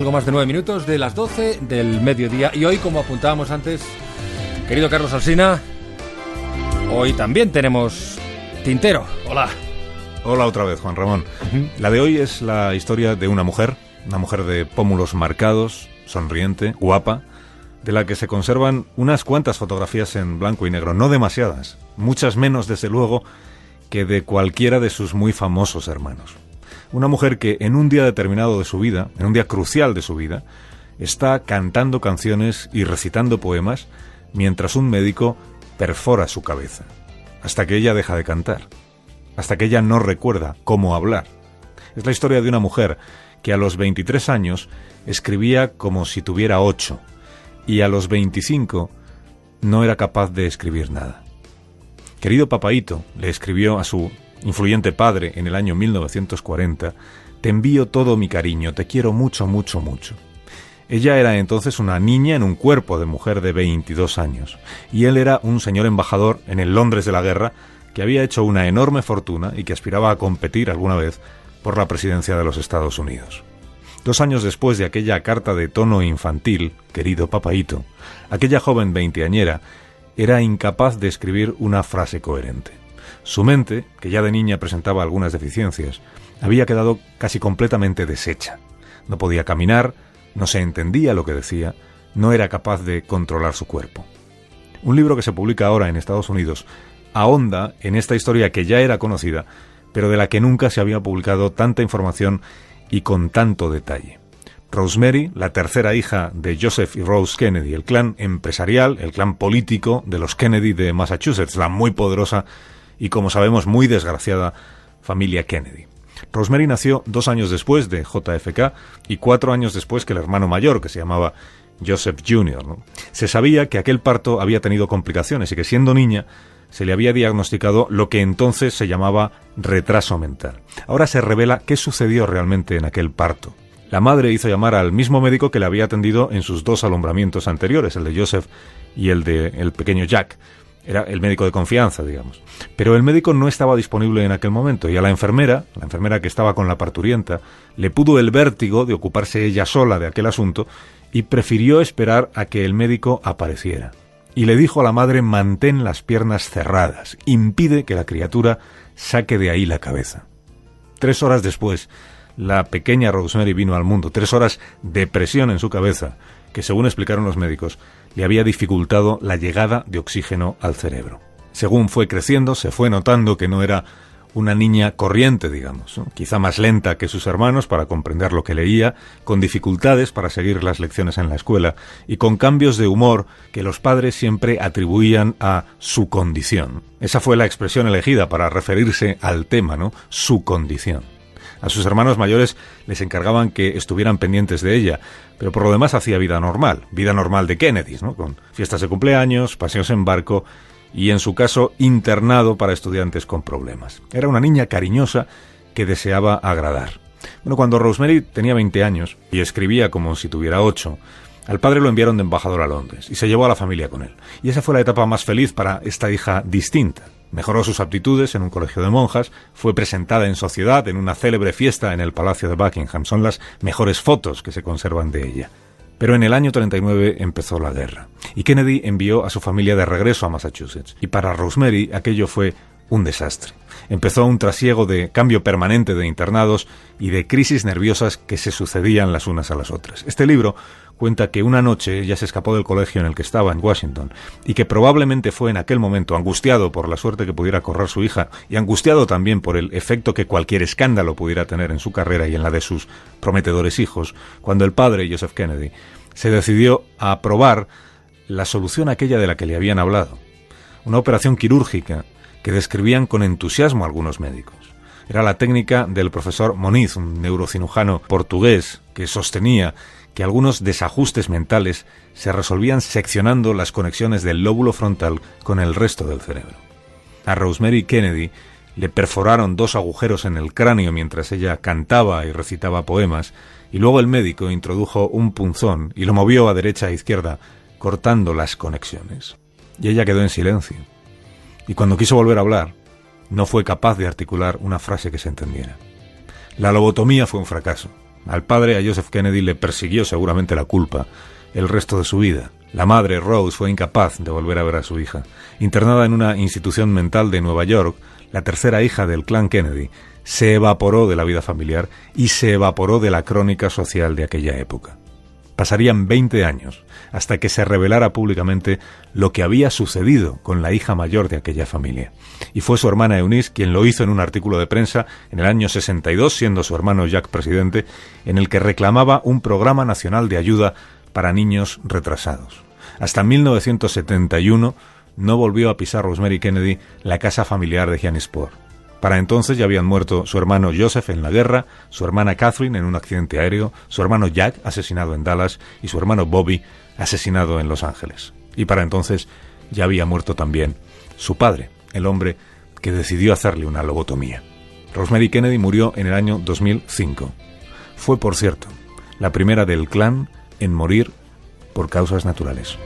Algo más de nueve minutos de las doce del mediodía. Y hoy, como apuntábamos antes, querido Carlos Alsina, hoy también tenemos Tintero. Hola. Hola otra vez, Juan Ramón. La de hoy es la historia de una mujer, una mujer de pómulos marcados, sonriente, guapa, de la que se conservan unas cuantas fotografías en blanco y negro, no demasiadas, muchas menos desde luego que de cualquiera de sus muy famosos hermanos. Una mujer que en un día determinado de su vida, en un día crucial de su vida, está cantando canciones y recitando poemas mientras un médico perfora su cabeza, hasta que ella deja de cantar, hasta que ella no recuerda cómo hablar. Es la historia de una mujer que a los 23 años escribía como si tuviera 8 y a los 25 no era capaz de escribir nada. Querido papaito, le escribió a su influyente padre en el año 1940, te envío todo mi cariño, te quiero mucho, mucho, mucho. Ella era entonces una niña en un cuerpo de mujer de 22 años, y él era un señor embajador en el Londres de la guerra que había hecho una enorme fortuna y que aspiraba a competir alguna vez por la presidencia de los Estados Unidos. Dos años después de aquella carta de tono infantil, querido papaito, aquella joven veinteañera era incapaz de escribir una frase coherente. Su mente, que ya de niña presentaba algunas deficiencias, había quedado casi completamente deshecha. No podía caminar, no se entendía lo que decía, no era capaz de controlar su cuerpo. Un libro que se publica ahora en Estados Unidos ahonda en esta historia que ya era conocida, pero de la que nunca se había publicado tanta información y con tanto detalle. Rosemary, la tercera hija de Joseph y Rose Kennedy, el clan empresarial, el clan político de los Kennedy de Massachusetts, la muy poderosa y, como sabemos, muy desgraciada familia Kennedy. Rosemary nació dos años después de JFK y cuatro años después que el hermano mayor, que se llamaba Joseph Jr. Se sabía que aquel parto había tenido complicaciones y que siendo niña se le había diagnosticado lo que entonces se llamaba retraso mental. Ahora se revela qué sucedió realmente en aquel parto. La madre hizo llamar al mismo médico que le había atendido en sus dos alumbramientos anteriores, el de Joseph y el de el pequeño Jack, era el médico de confianza, digamos. Pero el médico no estaba disponible en aquel momento y a la enfermera, la enfermera que estaba con la parturienta, le pudo el vértigo de ocuparse ella sola de aquel asunto y prefirió esperar a que el médico apareciera. Y le dijo a la madre mantén las piernas cerradas, impide que la criatura saque de ahí la cabeza. Tres horas después, la pequeña Rosemary vino al mundo, tres horas de presión en su cabeza, que según explicaron los médicos, le había dificultado la llegada de oxígeno al cerebro. Según fue creciendo, se fue notando que no era una niña corriente, digamos, quizá más lenta que sus hermanos para comprender lo que leía, con dificultades para seguir las lecciones en la escuela y con cambios de humor que los padres siempre atribuían a su condición. Esa fue la expresión elegida para referirse al tema, ¿no? Su condición. A sus hermanos mayores les encargaban que estuvieran pendientes de ella, pero por lo demás hacía vida normal, vida normal de Kennedy, ¿no? con fiestas de cumpleaños, paseos en barco y, en su caso, internado para estudiantes con problemas. Era una niña cariñosa que deseaba agradar. Bueno, cuando Rosemary tenía 20 años y escribía como si tuviera 8, al padre lo enviaron de embajador a Londres y se llevó a la familia con él. Y esa fue la etapa más feliz para esta hija distinta. Mejoró sus aptitudes en un colegio de monjas, fue presentada en sociedad en una célebre fiesta en el Palacio de Buckingham. Son las mejores fotos que se conservan de ella. Pero en el año 39 empezó la guerra, y Kennedy envió a su familia de regreso a Massachusetts. Y para Rosemary aquello fue un desastre. Empezó un trasiego de cambio permanente de internados y de crisis nerviosas que se sucedían las unas a las otras. Este libro cuenta que una noche ella se escapó del colegio en el que estaba en Washington y que probablemente fue en aquel momento angustiado por la suerte que pudiera correr su hija y angustiado también por el efecto que cualquier escándalo pudiera tener en su carrera y en la de sus prometedores hijos, cuando el padre, Joseph Kennedy, se decidió a aprobar la solución aquella de la que le habían hablado. Una operación quirúrgica que describían con entusiasmo algunos médicos. Era la técnica del profesor Moniz, un neurocirujano portugués, que sostenía que algunos desajustes mentales se resolvían seccionando las conexiones del lóbulo frontal con el resto del cerebro. A Rosemary Kennedy le perforaron dos agujeros en el cráneo mientras ella cantaba y recitaba poemas, y luego el médico introdujo un punzón y lo movió a derecha e izquierda, cortando las conexiones. Y ella quedó en silencio. Y cuando quiso volver a hablar, no fue capaz de articular una frase que se entendiera. La lobotomía fue un fracaso Al padre, a Joseph Kennedy, le persiguió seguramente la culpa el resto de su vida. La madre, Rose, fue incapaz de volver a ver a su hija. Internada en una institución mental de Nueva York, la tercera hija del clan Kennedy se evaporó de la vida familiar y se evaporó de la crónica social de aquella época. Pasarían 20 años hasta que se revelara públicamente lo que había sucedido con la hija mayor de aquella familia. Y fue su hermana Eunice quien lo hizo en un artículo de prensa en el año 62, siendo su hermano Jack presidente, en el que reclamaba un programa nacional de ayuda para niños retrasados. Hasta 1971 no volvió a pisar Rosemary Kennedy la casa familiar de Giannisport. Para entonces ya habían muerto su hermano Joseph en la guerra, su hermana Catherine en un accidente aéreo, su hermano Jack asesinado en Dallas y su hermano Bobby asesinado en Los Ángeles. Y para entonces ya había muerto también su padre, el hombre que decidió hacerle una lobotomía. Rosemary Kennedy murió en el año 2005. Fue, por cierto, la primera del clan en morir por causas naturales.